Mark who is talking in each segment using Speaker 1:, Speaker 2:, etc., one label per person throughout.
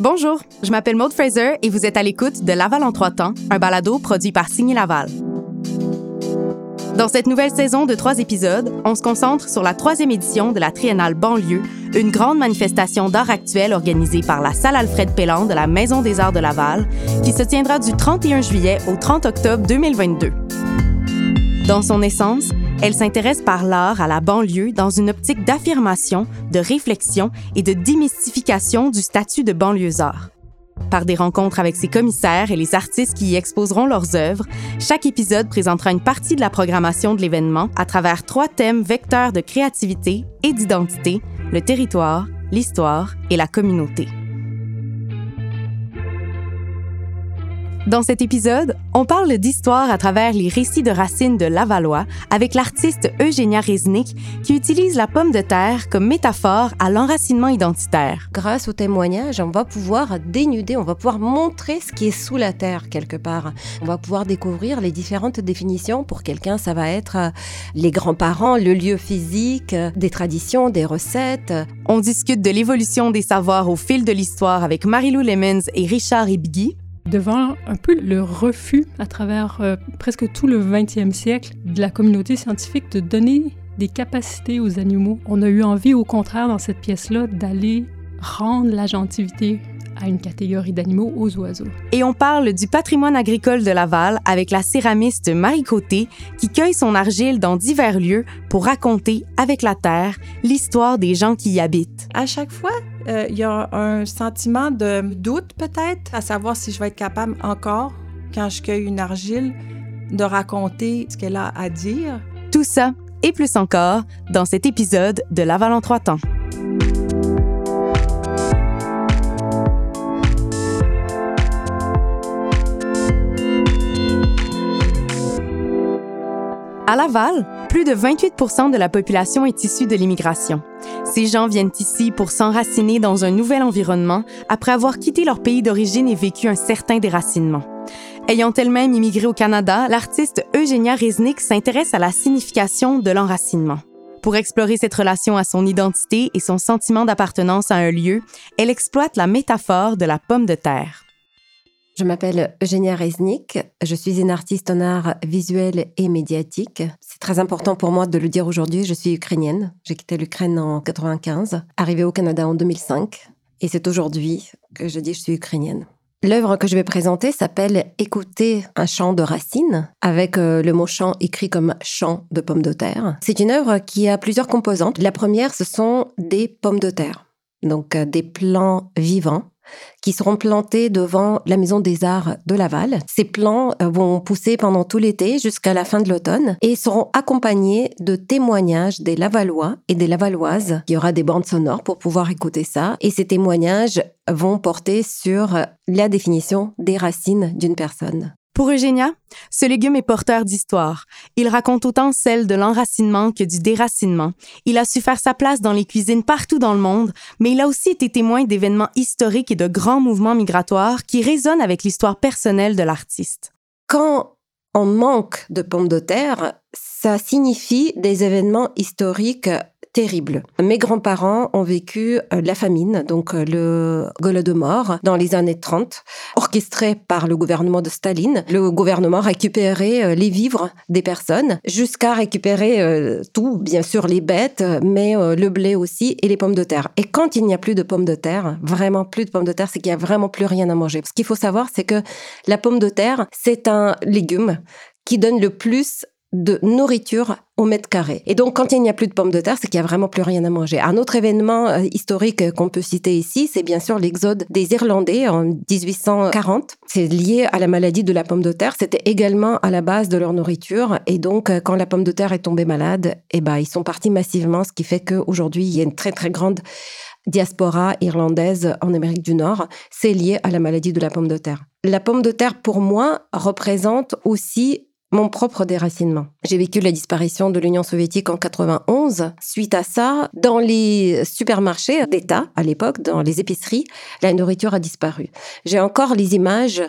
Speaker 1: Bonjour, je m'appelle Maud Fraser et vous êtes à l'écoute de Laval en trois temps, un balado produit par Signy Laval. Dans cette nouvelle saison de trois épisodes, on se concentre sur la troisième édition de la Triennale Banlieue, une grande manifestation d'art actuel organisée par la Salle Alfred Pelland de la Maison des Arts de Laval, qui se tiendra du 31 juillet au 30 octobre 2022. Dans son essence, elle s'intéresse par l'art à la banlieue dans une optique d'affirmation, de réflexion et de démystification du statut de banlieusard. Par des rencontres avec ses commissaires et les artistes qui y exposeront leurs œuvres, chaque épisode présentera une partie de la programmation de l'événement à travers trois thèmes vecteurs de créativité et d'identité, le territoire, l'histoire et la communauté. Dans cet épisode, on parle d'histoire à travers les récits de racines de Lavallois avec l'artiste Eugénia Reznik qui utilise la pomme de terre comme métaphore à l'enracinement identitaire.
Speaker 2: Grâce au témoignage, on va pouvoir dénuder, on va pouvoir montrer ce qui est sous la terre quelque part. On va pouvoir découvrir les différentes définitions. Pour quelqu'un, ça va être euh, les grands-parents, le lieu physique, euh, des traditions, des recettes.
Speaker 1: On discute de l'évolution des savoirs au fil de l'histoire avec Marilou Lemons et Richard Ibgui
Speaker 3: devant un peu le refus à travers euh, presque tout le 20e siècle de la communauté scientifique de donner des capacités aux animaux. On a eu envie, au contraire, dans cette pièce-là, d'aller rendre la gentilité à une catégorie d'animaux aux oiseaux.
Speaker 1: Et on parle du patrimoine agricole de Laval avec la céramiste Marie Côté qui cueille son argile dans divers lieux pour raconter avec la terre l'histoire des gens qui y habitent.
Speaker 4: À chaque fois, euh, il y a un sentiment de doute peut-être à savoir si je vais être capable encore, quand je cueille une argile, de raconter ce qu'elle a à dire.
Speaker 1: Tout ça et plus encore dans cet épisode de Laval en trois temps. À Laval, plus de 28 de la population est issue de l'immigration. Ces gens viennent ici pour s'enraciner dans un nouvel environnement après avoir quitté leur pays d'origine et vécu un certain déracinement. Ayant elle-même immigré au Canada, l'artiste Eugénia Reznik s'intéresse à la signification de l'enracinement. Pour explorer cette relation à son identité et son sentiment d'appartenance à un lieu, elle exploite la métaphore de la pomme de terre.
Speaker 2: Je m'appelle Eugénia Reznik. Je suis une artiste en art visuel et médiatique. C'est très important pour moi de le dire aujourd'hui. Je suis ukrainienne. J'ai quitté l'Ukraine en 95, arrivée au Canada en 2005. Et c'est aujourd'hui que je dis je suis ukrainienne. L'œuvre que je vais présenter s'appelle Écouter un chant de racines, avec euh, le mot chant écrit comme chant de pommes de terre. C'est une œuvre qui a plusieurs composantes. La première, ce sont des pommes de terre, donc euh, des plants vivants qui seront plantés devant la Maison des Arts de Laval. Ces plants euh, vont pousser pendant tout l'été jusqu'à la fin de l'automne et seront accompagnés de témoignages des Lavallois et des Lavalloises. Il y aura des bandes sonores pour pouvoir écouter ça et ces témoignages vont porter sur la définition des racines d'une personne.
Speaker 1: Pour Eugénia, ce légume est porteur d'histoire. Il raconte autant celle de l'enracinement que du déracinement. Il a su faire sa place dans les cuisines partout dans le monde, mais il a aussi été témoin d'événements historiques et de grands mouvements migratoires qui résonnent avec l'histoire personnelle de l'artiste.
Speaker 2: Quand on manque de pommes de terre, ça signifie des événements historiques terrible. Mes grands-parents ont vécu euh, la famine, donc euh, le mort dans les années 30, orchestré par le gouvernement de Staline. Le gouvernement récupérait euh, les vivres des personnes jusqu'à récupérer tout, bien sûr les bêtes, mais le blé aussi et les pommes de terre. Et quand il n'y a plus de pommes de terre, vraiment plus de pommes de terre, c'est qu'il n'y a vraiment plus rien à manger. Ce qu'il faut savoir, c'est que la pomme de terre, c'est un légume qui donne le plus de nourriture au mètre carré. Et donc, quand il n'y a plus de pommes de terre, c'est qu'il n'y a vraiment plus rien à manger. Un autre événement euh, historique qu'on peut citer ici, c'est bien sûr l'exode des Irlandais en 1840. C'est lié à la maladie de la pomme de terre. C'était également à la base de leur nourriture. Et donc, euh, quand la pomme de terre est tombée malade, eh ben, ils sont partis massivement, ce qui fait qu'aujourd'hui, il y a une très, très grande diaspora irlandaise en Amérique du Nord. C'est lié à la maladie de la pomme de terre. La pomme de terre, pour moi, représente aussi mon propre déracinement. J'ai vécu la disparition de l'Union soviétique en 91. Suite à ça, dans les supermarchés d'État, à l'époque, dans les épiceries, la nourriture a disparu. J'ai encore les images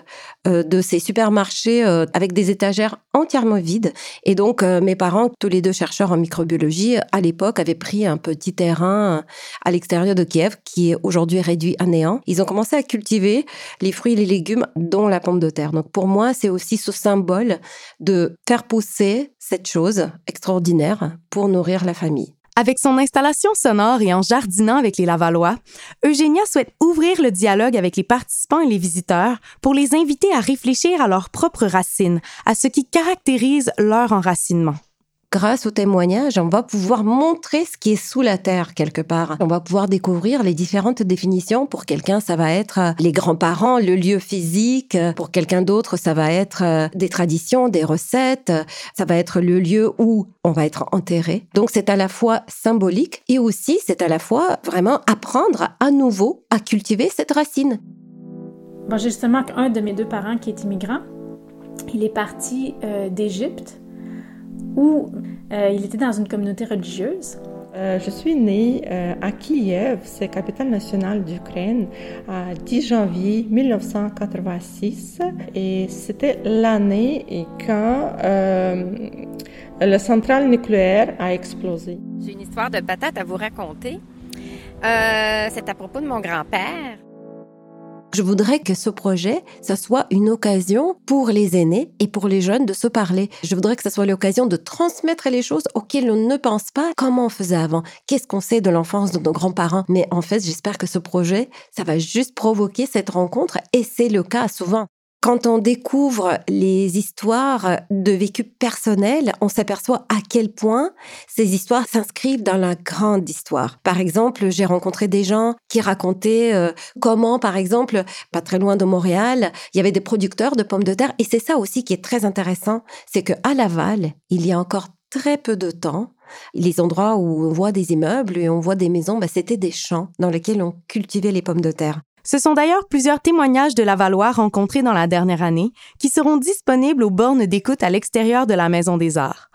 Speaker 2: euh, de ces supermarchés euh, avec des étagères entièrement vides. Et donc, euh, mes parents, tous les deux chercheurs en microbiologie, à l'époque, avaient pris un petit terrain à l'extérieur de Kiev, qui est aujourd'hui réduit à néant. Ils ont commencé à cultiver les fruits et les légumes, dont la pomme de terre. Donc, pour moi, c'est aussi ce symbole de de faire pousser cette chose extraordinaire pour nourrir la famille.
Speaker 1: Avec son installation sonore et en jardinant avec les Lavallois, Eugénia souhaite ouvrir le dialogue avec les participants et les visiteurs pour les inviter à réfléchir à leurs propres racines, à ce qui caractérise leur enracinement
Speaker 2: grâce au témoignage, on va pouvoir montrer ce qui est sous la terre quelque part. On va pouvoir découvrir les différentes définitions. Pour quelqu'un, ça va être euh, les grands-parents, le lieu physique. Pour quelqu'un d'autre, ça va être euh, des traditions, des recettes. Ça va être le lieu où on va être enterré. Donc c'est à la fois symbolique et aussi c'est à la fois vraiment apprendre à nouveau à cultiver cette racine.
Speaker 5: Bon, justement un de mes deux parents qui est immigrant. Il est parti euh, d'Égypte où euh, il était dans une communauté religieuse.
Speaker 6: Euh, je suis née euh, à Kiev, c'est capitale nationale d'Ukraine, à 10 janvier 1986. Et c'était l'année quand la centrale nucléaire a explosé.
Speaker 7: J'ai une histoire de patate à vous raconter. c'est à propos de mon grand-père.
Speaker 2: Je voudrais que ce projet, ça soit une occasion pour les aînés et pour les jeunes de se parler. Je voudrais que ça soit l'occasion de transmettre les choses auxquelles on ne pense pas. Comment on faisait avant Qu'est-ce qu'on sait de l'enfance de nos grands-parents? Mais en fait, j'espère que ce projet, ça va juste provoquer cette rencontre et c'est le cas souvent. Quand on découvre les histoires de vécu personnel, on s'aperçoit à quel point ces histoires s'inscrivent dans la grande histoire. Par exemple, j'ai rencontré des gens qui racontaient euh, comment, par exemple, pas très loin de Montréal, il y avait des producteurs de pommes de terre. Et c'est ça aussi qui est très intéressant, c'est que à Laval, il y a encore très peu de temps, les endroits où on voit des immeubles et on voit des maisons, bah, c'était des champs dans lesquels on cultivait les pommes de terre.
Speaker 1: Ce sont d'ailleurs plusieurs témoignages de Lavallois rencontrés dans la dernière année qui seront disponibles aux bornes d'écoute à l'extérieur de la Maison des Arts.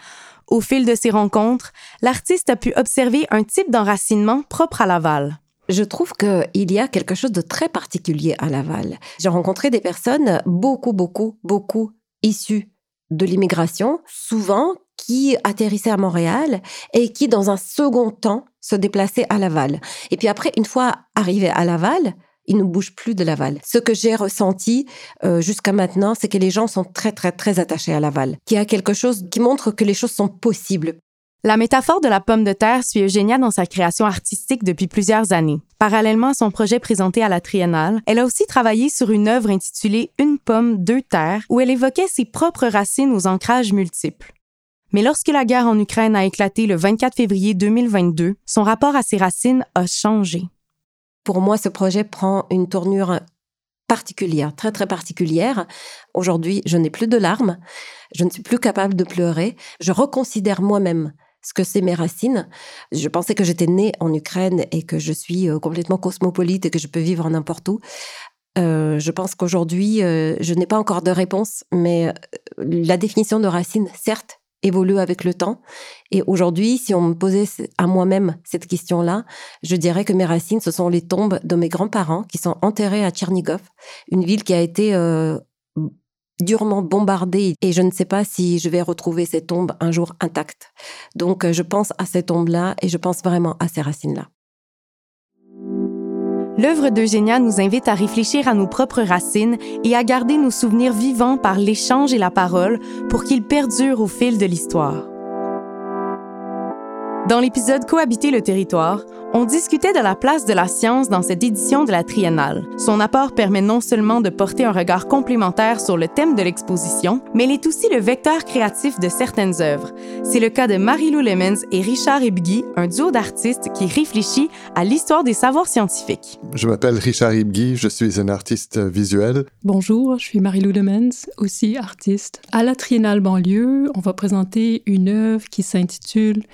Speaker 1: Au fil de ces rencontres, l'artiste a pu observer un type d'enracinement propre à Laval.
Speaker 2: Je trouve qu'il y a quelque chose de très particulier à Laval. J'ai rencontré des personnes beaucoup, beaucoup, beaucoup issues de l'immigration, souvent qui atterrissaient à Montréal et qui, dans un second temps, se déplaçaient à Laval. Et puis après, une fois arrivés à Laval, il ne bouge plus de Laval. Ce que j'ai ressenti euh, jusqu'à maintenant, c'est que les gens sont très, très, très attachés à Laval, qu'il y a quelque chose qui montre que les choses sont possibles.
Speaker 1: La métaphore de la pomme de terre suit Eugénia dans sa création artistique depuis plusieurs années. Parallèlement à son projet présenté à la Triennale, elle a aussi travaillé sur une œuvre intitulée Une pomme, deux terres, où elle évoquait ses propres racines aux ancrages multiples. Mais lorsque la guerre en Ukraine a éclaté le 24 février 2022, son rapport à ses racines a changé
Speaker 2: pour moi, ce projet prend une tournure particulière, très très particulière. Aujourd'hui, je n'ai plus de larmes, je ne suis plus capable de pleurer, je reconsidère moi-même ce que c'est mes racines. Je pensais que j'étais née en Ukraine et que je suis euh, complètement cosmopolite et que je peux vivre n'importe où. Euh, je pense qu'aujourd'hui, euh, je n'ai pas encore de réponse, mais la définition de racines, certes, évolue avec le temps. Et aujourd'hui, si on me posait à moi-même cette question-là, je dirais que mes racines, ce sont les tombes de mes grands-parents qui sont enterrés à Tchernigov, une ville qui a été euh, durement bombardée et je ne sais pas si je vais retrouver ces tombes un jour intactes. Donc, euh, je pense à ces tombes-là et je pense vraiment à ces racines-là.
Speaker 1: L'œuvre d'Eugénia nous invite à réfléchir à nos propres racines et à garder nos souvenirs vivants par l'échange et la parole pour qu'ils perdurent au fil de l'histoire. Dans l'épisode Cohabiter le territoire, on discutait de la place de la science dans cette édition de la Triennale. Son apport permet non seulement de porter un regard complémentaire sur le thème de l'exposition, mais il est aussi le vecteur créatif de certaines œuvres. C'est le cas de Marie-Lou Lemens et Richard Ibgui, un duo d'artistes qui réfléchit à l'histoire des savoirs scientifiques.
Speaker 8: Je m'appelle Richard Ibgui, je suis un artiste visuel.
Speaker 3: Bonjour, je suis Marie-Lou Lemens, aussi artiste. À la Triennale banlieue, on va présenter une œuvre qui s'intitule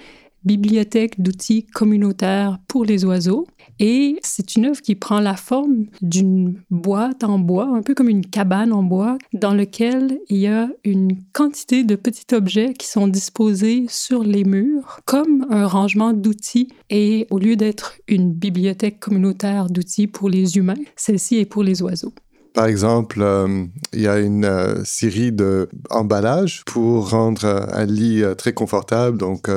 Speaker 3: bibliothèque d'outils communautaires pour les oiseaux. Et c'est une œuvre qui prend la forme d'une boîte en bois, un peu comme une cabane en bois, dans laquelle il y a une quantité de petits objets qui sont disposés sur les murs, comme un rangement d'outils. Et au lieu d'être une bibliothèque communautaire d'outils pour les humains, celle-ci est pour les oiseaux.
Speaker 8: Par exemple, euh, il y a une euh, série d'emballages pour rendre euh, un lit très confortable. Donc,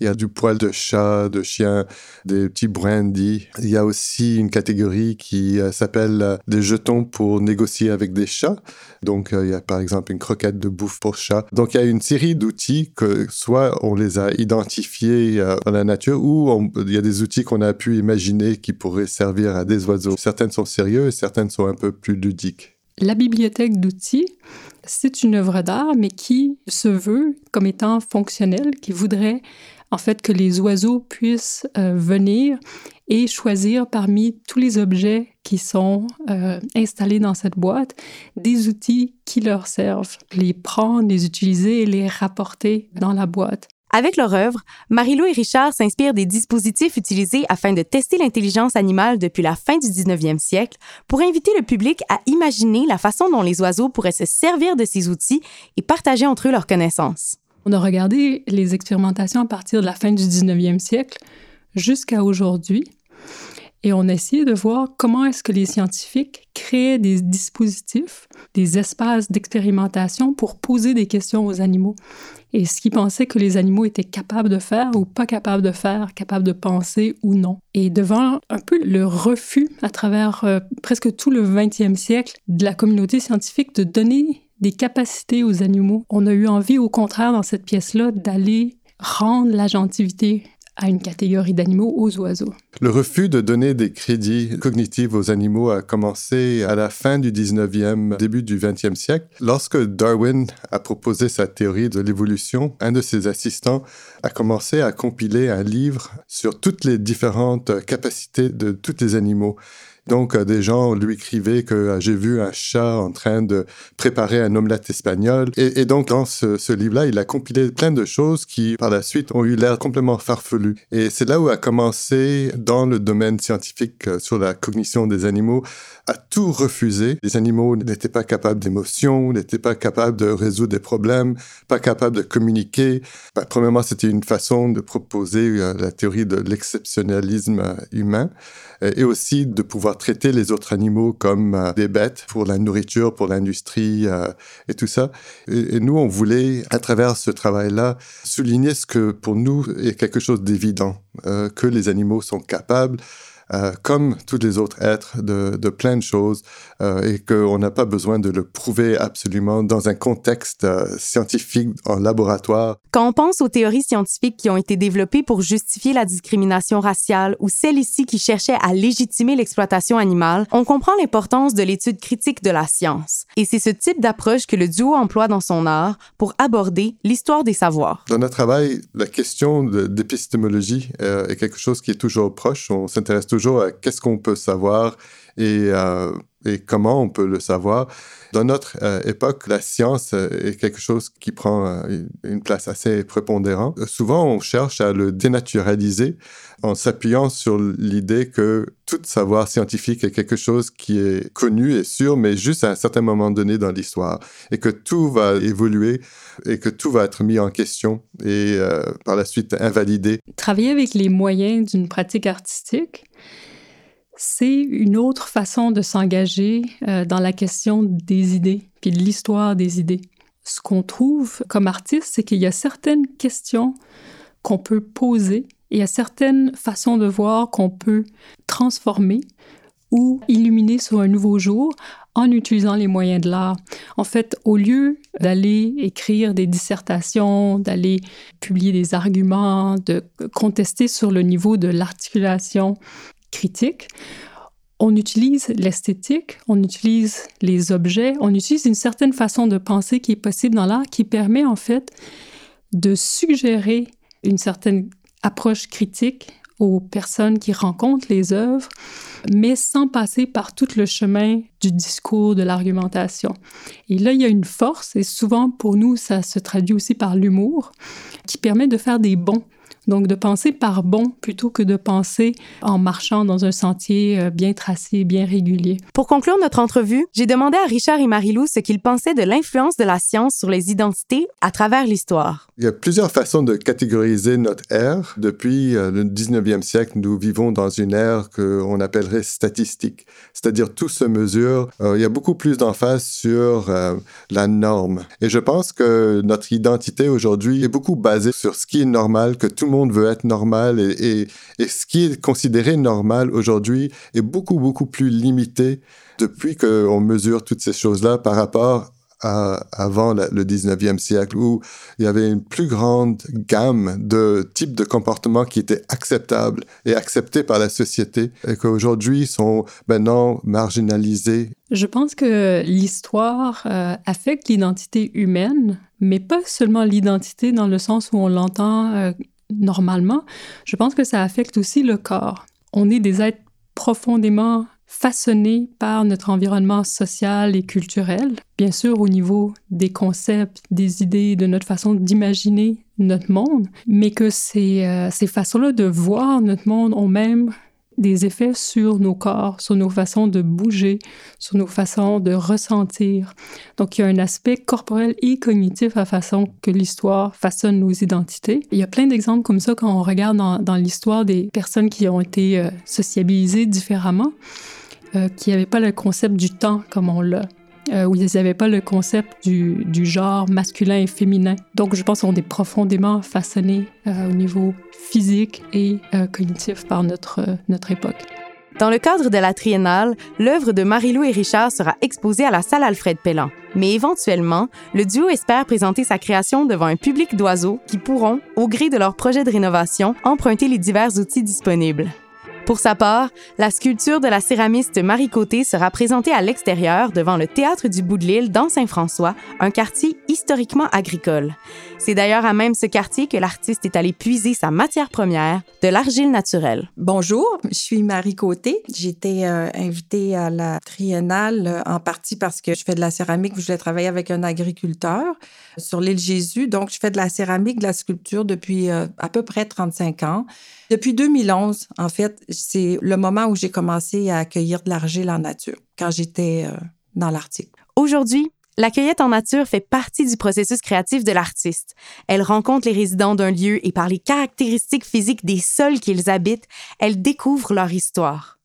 Speaker 8: il y a du poil de chat, de chien, des petits brandy. Il y a aussi une catégorie qui s'appelle des jetons pour négocier avec des chats. Donc, il y a par exemple une croquette de bouffe pour chat. Donc, il y a une série d'outils que soit on les a identifiés dans la nature ou il y a des outils qu'on a pu imaginer qui pourraient servir à des oiseaux. Certaines sont sérieuses, certaines sont un peu plus ludiques.
Speaker 3: La bibliothèque d'outils, c'est une œuvre d'art, mais qui se veut comme étant fonctionnelle, qui voudrait en fait que les oiseaux puissent euh, venir et choisir parmi tous les objets qui sont euh, installés dans cette boîte des outils qui leur servent, les prendre, les utiliser et les rapporter dans la boîte.
Speaker 1: Avec leur œuvre, Marilou et Richard s'inspirent des dispositifs utilisés afin de tester l'intelligence animale depuis la fin du 19e siècle pour inviter le public à imaginer la façon dont les oiseaux pourraient se servir de ces outils et partager entre eux leurs connaissances.
Speaker 3: On a regardé les expérimentations à partir de la fin du 19e siècle jusqu'à aujourd'hui et on a essayé de voir comment est-ce que les scientifiques créaient des dispositifs, des espaces d'expérimentation pour poser des questions aux animaux et ce qu'ils pensaient que les animaux étaient capables de faire ou pas capables de faire, capables de penser ou non. Et devant un peu le refus à travers euh, presque tout le 20e siècle de la communauté scientifique de donner des capacités aux animaux, on a eu envie au contraire dans cette pièce-là d'aller rendre la gentilité à une catégorie d'animaux aux oiseaux.
Speaker 8: Le refus de donner des crédits cognitifs aux animaux a commencé à la fin du 19e, début du 20e siècle. Lorsque Darwin a proposé sa théorie de l'évolution, un de ses assistants a commencé à compiler un livre sur toutes les différentes capacités de tous les animaux. Donc, euh, des gens lui écrivaient que euh, j'ai vu un chat en train de préparer un omelette espagnol. Et, donc, dans ce, livre-là, il a compilé plein de choses qui, par la suite, ont eu l'air complètement farfelues. Et c'est là où a commencé, dans le domaine scientifique euh, sur la cognition des animaux, à tout refuser. Les animaux n'étaient pas capables d'émotion, n'étaient pas capables de résoudre des problèmes, pas capables de communiquer. Bah, premièrement, c'était une façon de proposer la théorie de l'exceptionnalisme humain et aussi de pouvoir traiter les autres animaux comme euh, des bêtes pour la nourriture, pour l'industrie euh, et tout ça. Et, nous, on voulait, à travers ce travail-là, souligner ce que pour nous est quelque chose d'évident, euh, que les animaux sont capables euh, comme tous les autres êtres, de, de plein de choses euh, et qu'on n'a pas besoin de le prouver absolument dans un contexte euh, scientifique en laboratoire.
Speaker 1: Quand on pense aux théories scientifiques qui ont été développées pour justifier la discrimination raciale ou celles ici qui cherchaient à légitimer l'exploitation animale, on comprend l'importance de l'étude critique de la science. Et c'est ce type d'approche que le duo emploie dans son art pour aborder l'histoire des savoirs.
Speaker 8: Dans notre travail, la question d'épistémologie est quelque chose qui est toujours proche. On s'intéresse toujours à qu'est-ce qu'on peut savoir et, euh, et, comment on peut le savoir? Dans notre euh, époque, la science euh, est quelque chose qui prend une place assez prépondérante. Souvent, on cherche à le dénaturaliser en s'appuyant sur l'idée que tout savoir scientifique est quelque chose qui est connu et sûr, mais juste à un certain moment donné dans l'histoire, et que tout va évoluer et que tout va être mis en question et par la suite invalidé.
Speaker 3: Travailler avec les moyens d'une pratique artistique, c'est une autre façon de s'engager euh, dans la question des idées, puis de l'histoire des idées. Ce qu'on trouve comme artiste, c'est qu'il y a certaines questions qu'on peut poser et il y a certaines façons de voir qu'on peut transformer ou illuminer sur un nouveau jour en utilisant les moyens de l'art. En fait, au lieu d'aller écrire des dissertations, d'aller publier des arguments, de contester sur le niveau de l'articulation critique, on utilise l'esthétique, on utilise les objets, on utilise une certaine façon de penser qui est possible dans l'art qui permet en fait de suggérer une certaine approche critique aux personnes qui rencontrent les œuvres, mais sans passer par tout le chemin du discours, de l'argumentation. Et là, il y a une force, et souvent pour nous, ça se traduit aussi par l'humour, qui permet de faire des bons Donc, de penser par bon plutôt que de penser en marchant dans un sentier euh, bien tracé, bien régulier.
Speaker 1: Pour conclure notre entrevue, j'ai demandé à Richard et Marie-Lou ce qu'ils pensaient de l'influence de la science sur les identités à travers l'histoire.
Speaker 8: Il y a plusieurs façons de catégoriser notre ère. Depuis euh, le 19e siècle, nous vivons dans une ère qu'on appellerait statistique, c'est-à-dire tout se mesure. Euh, il y a beaucoup plus d'emphase sur la norme. Et je pense que notre identité aujourd'hui est beaucoup basée sur ce qui est normal, que tout le monde veut être normal et, et, ce qui est considéré normal aujourd'hui est beaucoup, beaucoup plus limité depuis qu'on mesure toutes ces choses-là par rapport à, avant le 19e siècle où il y avait une plus grande gamme de types de comportements qui étaient acceptables et acceptés par la société et qu'aujourd'hui sont maintenant marginalisés.
Speaker 3: Je pense que l'histoire euh, affecte l'identité humaine, mais pas seulement l'identité dans le sens où on l'entend euh, normalement, je pense que ça affecte aussi le corps. On est des êtres profondément façonnés par notre environnement social et culturel, bien sûr au niveau des concepts, des idées, de notre façon d'imaginer notre monde, mais que ces, euh, ces façons-là de voir notre monde ont même des effets sur nos corps, sur nos façons de bouger, sur nos façons de ressentir. Donc, il y a un aspect corporel et cognitif à façon que l'histoire façonne nos identités. Il y a plein d'exemples comme ça quand on regarde dans, l'histoire des personnes qui ont été euh, sociabilisées différemment, euh, qui n'avaient pas le concept du temps comme on l'a. Euh, où ils n'avaient pas le concept du, genre masculin et féminin. Donc, je pense qu'on est profondément façonnés euh, au niveau physique et euh, cognitif par notre, notre époque.
Speaker 1: Dans le cadre de la triennale, l'œuvre de Marie-Lou et Richard sera exposée à la salle Alfred Pellan. Mais éventuellement, le duo espère présenter sa création devant un public d'oiseaux qui pourront, au gré de leur projet de rénovation, emprunter les divers outils disponibles. Pour sa part, la sculpture de la céramiste Marie Côté sera présentée à l'extérieur devant le Théâtre du Bout de l'Île dans Saint-François, un quartier historiquement agricole. C'est d'ailleurs à même ce quartier que l'artiste est allé puiser sa matière première, de l'argile naturelle.
Speaker 4: Bonjour, je suis Marie Côté. Été euh, invitée à la triennale euh, en partie parce que je fais de la céramique, je voulais travailler avec un agriculteur sur l'île Jésus. Donc, je fais de la céramique, de la sculpture depuis euh, à peu près 35 ans. Depuis 2011, en fait, c'est le moment où j'ai commencé à accueillir de l'argile en nature, quand j'étais euh, dans l'Arctique.
Speaker 1: Aujourd'hui, la cueillette en nature fait partie du processus créatif de l'artiste. Elle rencontre les résidents d'un lieu et par les caractéristiques physiques des sols qu'ils habitent, elle découvre leur histoire.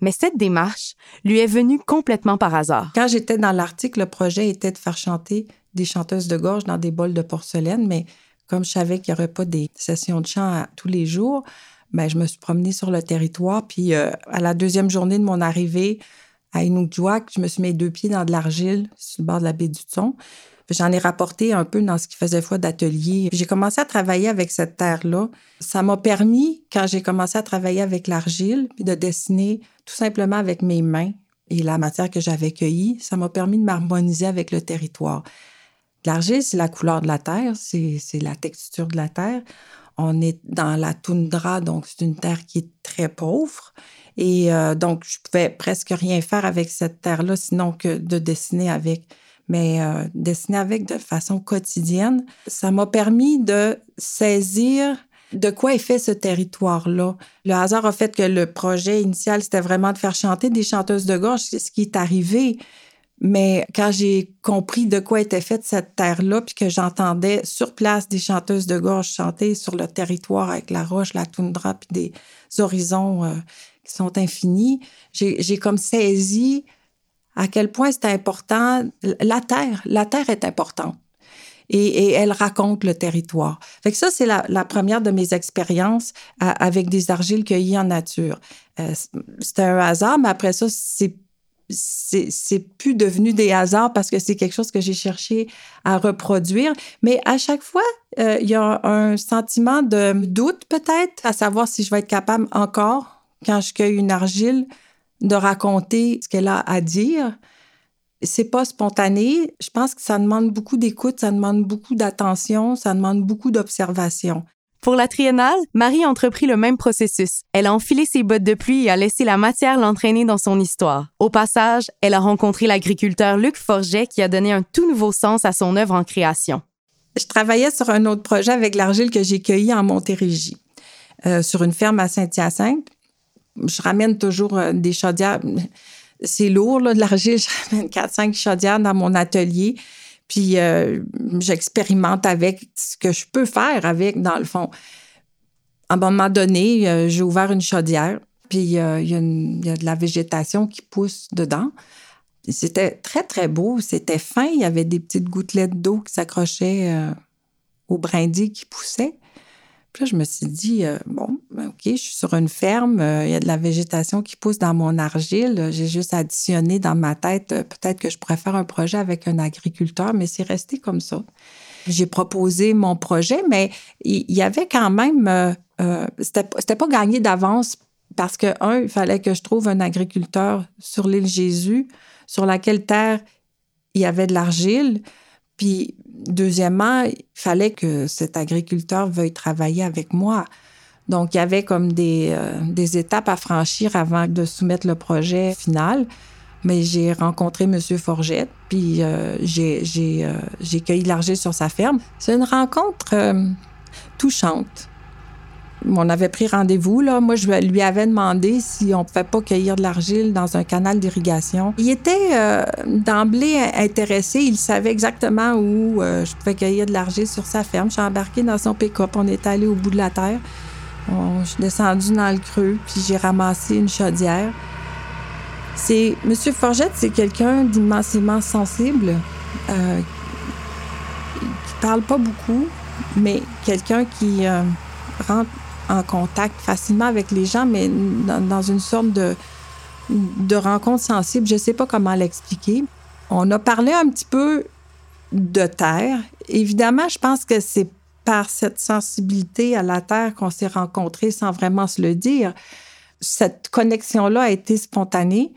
Speaker 1: Mais cette démarche lui est venue complètement par hasard.
Speaker 4: Quand j'étais dans l'Arctique, le projet était de faire chanter des chanteuses de gorge dans des bols de porcelaine, mais comme je savais qu'il n'y aurait pas des sessions de chant tous les jours, ben, je me suis promenée sur le territoire. Puis euh, à la deuxième journée de mon arrivée à Inukjuak, je me suis mis deux pieds dans de l'argile sur le bord de la baie du Thon. J'en ai rapporté un peu dans ce qui faisait foi d'atelier. J'ai commencé à travailler avec cette terre-là. Ça m'a permis, quand j'ai commencé à travailler avec l'argile, de dessiner tout simplement avec mes mains et la matière que j'avais cueillie, ça m'a permis de m'harmoniser avec le territoire. L'argile, c'est la couleur de la terre, c'est la texture de la terre. On est dans la toundra, donc c'est une terre qui est très pauvre. Et euh, donc, je pouvais presque rien faire avec cette terre-là, sinon que de dessiner avec. Mais euh, dessiner avec de façon quotidienne, ça m'a permis de saisir de quoi est fait ce territoire-là. Le hasard a fait que le projet initial, c'était vraiment de faire chanter des chanteuses de gorge, ce qui est arrivé. Mais quand j'ai compris de quoi était faite cette terre-là, puis que j'entendais sur place des chanteuses de gorge chanter sur le territoire avec la roche, la toundra, puis des horizons euh, qui sont infinis, j'ai comme saisi à quel point c'était important. La terre, la terre est importante. Et, elle raconte le territoire. Fait que ça, c'est la, première de mes expériences avec des argiles cueillies en nature. Euh, c'était un hasard, mais après ça, c'est c'est plus devenu des hasards parce que c'est quelque chose que j'ai cherché à reproduire. Mais à chaque fois, euh, il y a un sentiment de doute peut-être à savoir si je vais être capable encore, quand je cueille une argile, de raconter ce qu'elle a à dire. C'est pas spontané. Je pense que ça demande beaucoup d'écoute, ça demande beaucoup d'attention, ça demande beaucoup d'observation.
Speaker 1: Pour la triennale, Marie a entrepris le même processus. Elle a enfilé ses bottes de pluie et a laissé la matière l'entraîner dans son histoire. Au passage, elle a rencontré l'agriculteur Luc Forget qui a donné un tout nouveau sens à son œuvre en création.
Speaker 4: Je travaillais sur un autre projet avec l'argile que j'ai cueillie en Montérégie. euh, sur une ferme à Saint-Hyacinthe. Je ramène toujours euh, des chaudières. C'est lourd, de l'argile. Je ramène 4-5 chaudières dans mon atelier. Puis j'expérimente avec ce que je peux faire avec, dans le fond. À un moment donné, j'ai ouvert une chaudière, puis il y, a de la végétation qui pousse dedans. C'était très, très beau. C'était fin. Il y avait des petites gouttelettes d'eau qui s'accrochaient au brindilles qui poussaient. Je me suis dit, euh, bon, ben, OK, je suis sur une ferme, euh, il y a de la végétation qui pousse dans mon argile. J'ai juste additionné dans ma tête, euh, peut-être que je pourrais faire un projet avec un agriculteur, mais c'est resté comme ça. J'ai proposé mon projet, mais il y, avait quand même, c'était pas gagné d'avance parce que, un, il fallait que je trouve un agriculteur sur l'île Jésus, sur laquelle terre il y avait de l'argile. Puis, deuxièmement, il fallait que cet agriculteur veuille travailler avec moi. Donc, il y avait comme des, euh, des étapes à franchir avant de soumettre le projet final. Mais j'ai rencontré M. Forgette, puis euh, j'ai, j'ai, euh, j'ai cueilli l'argile sur sa ferme. C'est une rencontre touchante on avait pris rendez-vous. Là. Moi, je lui avais demandé si on ne pouvait pas cueillir de l'argile dans un canal d'irrigation. Il était euh, d'emblée intéressé. Il savait exactement où euh, je pouvais cueillir de l'argile sur sa ferme. Je suis embarquée dans son pick-up. On est allé au bout de la terre. je suis descendue dans le creux, puis j'ai ramassé une chaudière. C'est Monsieur Forgette, c'est quelqu'un d'immensément sensible, euh, qui parle pas beaucoup, mais quelqu'un qui rentre en contact facilement avec les gens, mais dans, une sorte de, de rencontre sensible. Je ne sais pas comment l'expliquer. On a parlé un petit peu de terre. Évidemment, je pense que c'est par cette sensibilité à la terre qu'on s'est rencontrés sans vraiment se le dire. Cette connexion-là a été spontanée.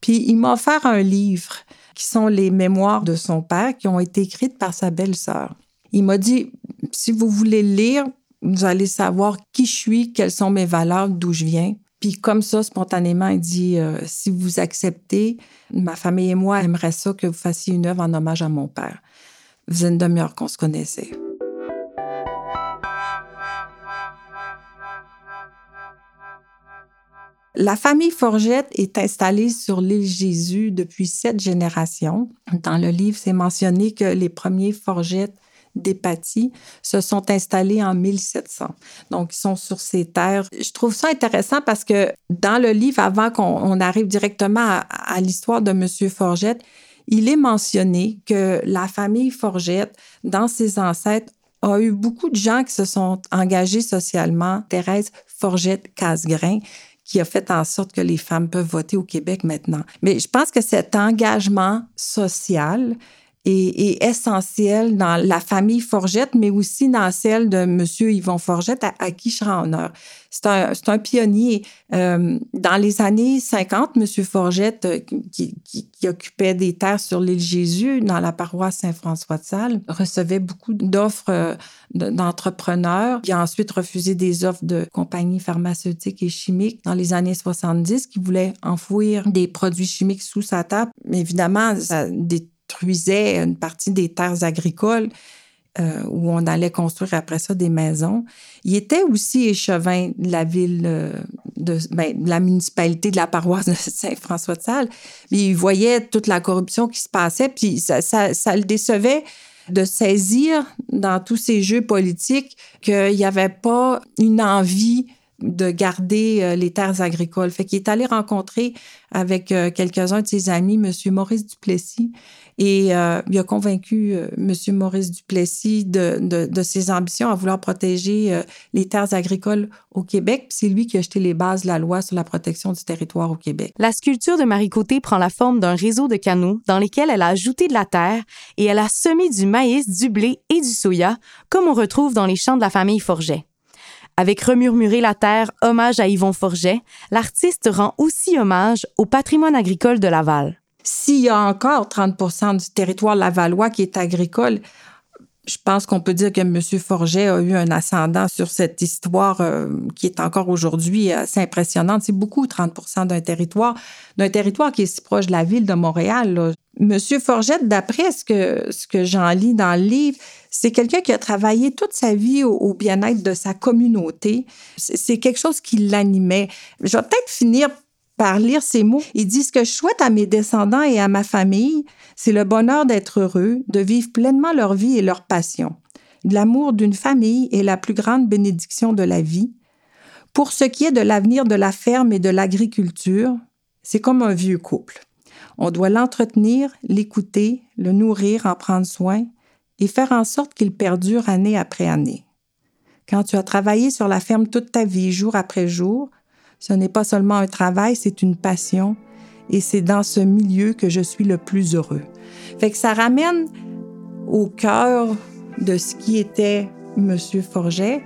Speaker 4: Puis il m'a offert un livre qui sont les mémoires de son père qui ont été écrites par sa belle-sœur. Il m'a dit, si vous voulez lire, vous allez savoir qui je suis, quelles sont mes valeurs, d'où je viens. Puis comme ça, spontanément, il dit, euh, si vous acceptez, ma famille et moi aimeraient ça que vous fassiez une œuvre en hommage à mon père. Êtes une demi-heure qu'on se connaissait. La famille Forgette est installée sur l'île Jésus depuis sept générations. Dans le livre, c'est mentionné que les premiers Forgettes d'Épathie se sont installés en 1700. Donc, ils sont sur ces terres. Je trouve ça intéressant parce que dans le livre, avant qu'on arrive directement à, l'histoire de M. Forgette, il est mentionné que la famille Forgette, dans ses ancêtres, a eu beaucoup de gens qui se sont engagés socialement. Thérèse Forgette-Casgrain, qui a fait en sorte que les femmes peuvent voter au Québec maintenant. Mais je pense que cet engagement social est, essentiel dans la famille Forgette, mais aussi dans celle de M. Yvon Forgette, à, qui je rends honneur. C'est un, pionnier. Euh, dans les années 50, M. Forgette, euh, qui, occupait des terres sur l'île Jésus, dans la paroisse Saint-François de Sales, recevait beaucoup d'offres euh, d'entrepreneurs. Il a ensuite refusé des offres de compagnies pharmaceutiques et chimiques dans les années 70 qui voulaient enfouir des produits chimiques sous sa table. Évidemment, ça, des détruisait une partie des terres agricoles euh, où on allait construire après ça des maisons. Il était aussi échevin de la ville, euh, de, ben, de, la municipalité de la paroisse de Saint-François-de-Sales. Il voyait toute la corruption qui se passait, puis ça le décevait de saisir dans tous ces jeux politiques qu'il n'y avait pas une envie de garder euh, les terres agricoles. Fait qu'il est allé rencontrer avec quelques-uns de ses amis, M. Maurice Duplessis, et euh, il a convaincu euh, M. Maurice Duplessis de, de, ses ambitions à vouloir protéger euh, les terres agricoles au Québec. C'est lui qui a jeté les bases de la loi sur la protection du territoire au Québec.
Speaker 1: La sculpture de Marie Côté prend la forme d'un réseau de canaux dans lesquels elle a ajouté de la terre et elle a semé du maïs, du blé et du soya, comme on retrouve dans les champs de la famille Forget. Avec Remurmurer la terre, hommage à Yvon Forget, l'artiste rend aussi hommage au patrimoine agricole de Laval.
Speaker 4: S'il y a encore 30% du territoire lavallois qui est agricole, je pense qu'on peut dire que M. Forget a eu un ascendant sur cette histoire euh, qui est encore aujourd'hui assez impressionnante. C'est beaucoup, 30 d'un territoire, d'un territoire qui est si proche de la ville de Montréal. Monsieur Forgette, d'après ce que, ce que j'en lis dans le livre, c'est quelqu'un qui a travaillé toute sa vie au, bien-être de sa communauté. C'est quelque chose qui l'animait. Je vais peut-être finir par lire ces mots. Il dit Ce que je souhaite à mes descendants et à ma famille, c'est le bonheur d'être heureux, de vivre pleinement leur vie et leur passion. L'amour d'une famille est la plus grande bénédiction de la vie. Pour ce qui est de l'avenir de la ferme et de l'agriculture, c'est comme un vieux couple. On doit l'entretenir, l'écouter, le nourrir, en prendre soin et faire en sorte qu'il perdure année après année. Quand tu as travaillé sur la ferme toute ta vie, jour après jour, ce n'est pas seulement un travail, c'est une passion et c'est dans ce milieu que je suis le plus heureux. Fait ça ramène au cœur de ce qui était Monsieur Forget,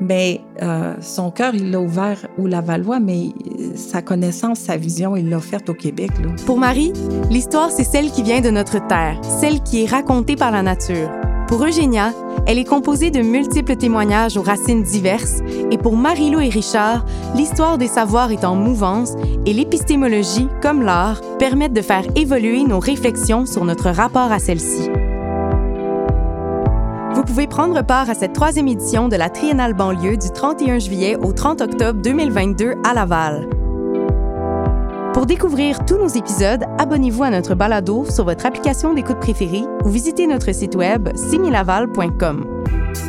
Speaker 4: mais euh, son cœur, il l'a ouvert au Lavallois, mais sa connaissance, sa vision, il l'a offerte au Québec.
Speaker 1: Pour Marie, l'histoire, c'est celle qui vient de notre terre, celle qui est racontée par la nature. Pour Eugénia, elle est composée de multiples témoignages aux racines diverses, et pour Marie-Lou et Richard, l'histoire des savoirs est en mouvance et l'épistémologie, comme l'art, permettent de faire évoluer nos réflexions sur notre rapport à celle-ci. Vous pouvez prendre part à cette troisième édition de la Triennale banlieue du 31 juillet au 30 octobre 2022 à Laval. Pour découvrir tous nos épisodes, abonnez-vous à notre balado sur votre application d'écoute préférée ou visitez notre site web signelaval.com.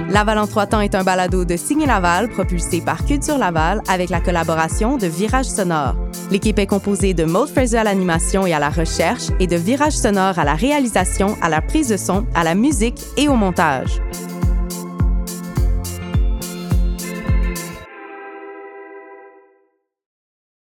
Speaker 1: Laval en trois temps est un balado de Signe Laval propulsé par Culture Laval avec la collaboration de Virage Sonore. L'équipe est composée de Maud Fraser à l'animation et à la recherche et de Virage Sonore à la réalisation, à la prise de son, à la musique et au montage.